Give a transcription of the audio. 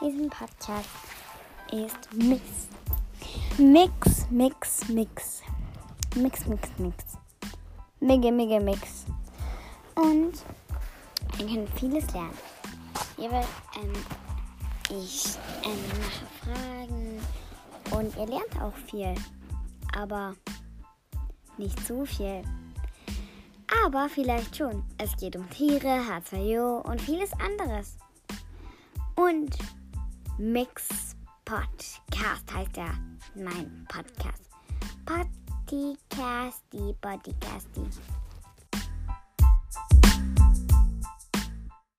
Diesen Podcast ist Mix. Mix, Mix, Mix. Mix, Mix, Mix. Mega, mega Mix. Und ihr könnt vieles lernen. Ihr werdet, ähm, ich ähm, mache Fragen und ihr lernt auch viel. Aber nicht so viel. Aber vielleicht schon. Es geht um Tiere, H2O und vieles anderes. Und Mix Podcast heißt ja mein Podcast. Podcasty, Bodycasty.